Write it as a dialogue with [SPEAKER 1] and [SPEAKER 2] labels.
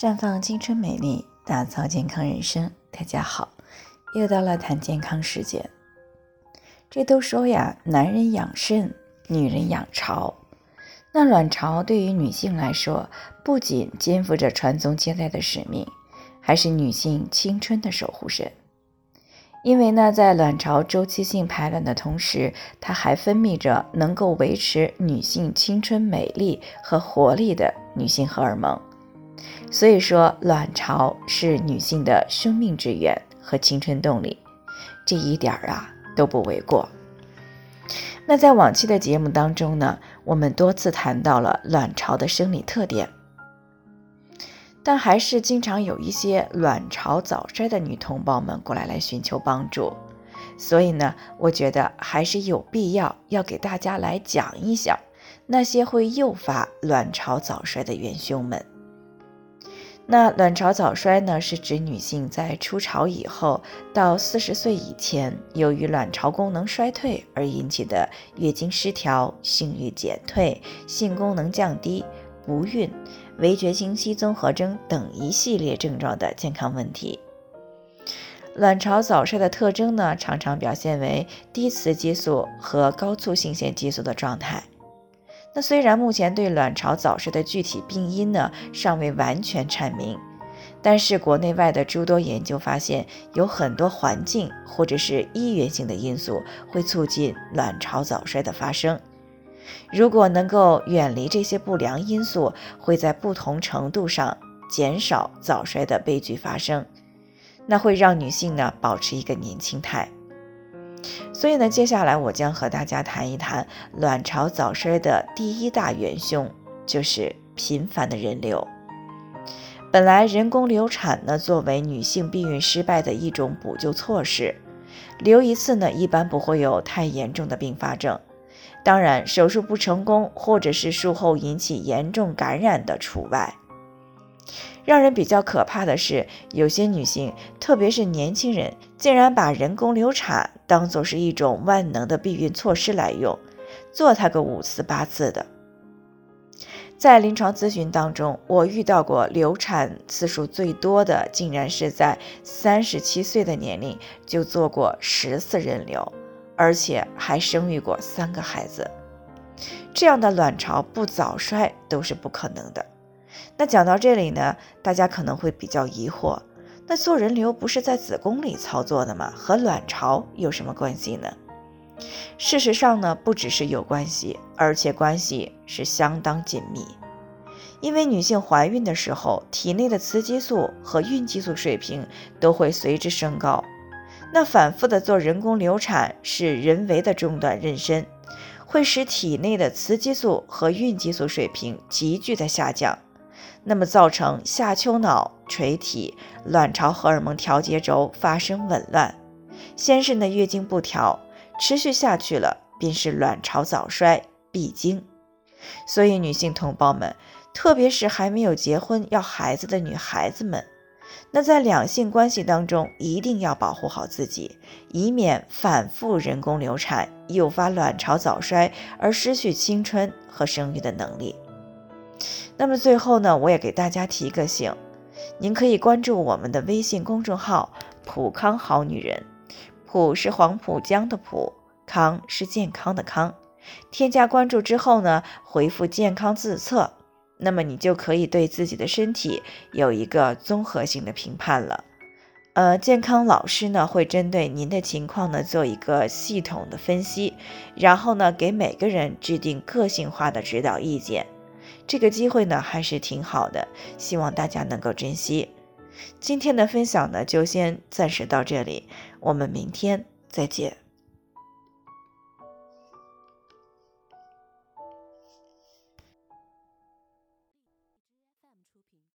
[SPEAKER 1] 绽放青春美丽，打造健康人生。大家好，又到了谈健康时间。这都说呀，男人养肾，女人养巢。那卵巢对于女性来说，不仅肩负着传宗接代的使命，还是女性青春的守护神。因为呢，在卵巢周期性排卵的同时，它还分泌着能够维持女性青春美丽和活力的女性荷尔蒙。所以说，卵巢是女性的生命之源和青春动力，这一点儿啊都不为过。那在往期的节目当中呢，我们多次谈到了卵巢的生理特点，但还是经常有一些卵巢早衰的女同胞们过来来寻求帮助，所以呢，我觉得还是有必要要给大家来讲一讲那些会诱发卵巢早衰的元凶们。那卵巢早衰呢，是指女性在初潮以后到四十岁以前，由于卵巢功能衰退而引起的月经失调、性欲减退、性功能降低、不孕、围绝经期综合征等一系列症状的健康问题。卵巢早衰的特征呢，常常表现为低雌激素和高促性腺激素的状态。那虽然目前对卵巢早衰的具体病因呢尚未完全阐明，但是国内外的诸多研究发现，有很多环境或者是医源性的因素会促进卵巢早衰的发生。如果能够远离这些不良因素，会在不同程度上减少早衰的悲剧发生，那会让女性呢保持一个年轻态。所以呢，接下来我将和大家谈一谈卵巢早衰的第一大元凶，就是频繁的人流。本来人工流产呢，作为女性避孕失败的一种补救措施，流一次呢，一般不会有太严重的并发症。当然，手术不成功或者是术后引起严重感染的除外。让人比较可怕的是，有些女性，特别是年轻人，竟然把人工流产当做是一种万能的避孕措施来用，做它个五次八次的。在临床咨询当中，我遇到过流产次数最多的，竟然是在三十七岁的年龄就做过十次人流，而且还生育过三个孩子。这样的卵巢不早衰都是不可能的。那讲到这里呢，大家可能会比较疑惑，那做人流不是在子宫里操作的吗？和卵巢有什么关系呢？事实上呢，不只是有关系，而且关系是相当紧密。因为女性怀孕的时候，体内的雌激素和孕激素水平都会随之升高。那反复的做人工流产是人为的中断妊娠，会使体内的雌激素和孕激素水平急剧的下降。那么造成下丘脑垂体卵巢荷尔蒙调节轴发生紊乱，先是呢月经不调，持续下去了便是卵巢早衰闭经。所以女性同胞们，特别是还没有结婚要孩子的女孩子们，那在两性关系当中一定要保护好自己，以免反复人工流产，诱发卵巢早衰而失去青春和生育的能力。那么最后呢，我也给大家提个醒，您可以关注我们的微信公众号“普康好女人”，普是黄浦江的浦，康是健康的康。添加关注之后呢，回复“健康自测”，那么你就可以对自己的身体有一个综合性的评判了。呃，健康老师呢会针对您的情况呢做一个系统的分析，然后呢给每个人制定个性化的指导意见。这个机会呢还是挺好的，希望大家能够珍惜。今天的分享呢就先暂时到这里，我们明天再见。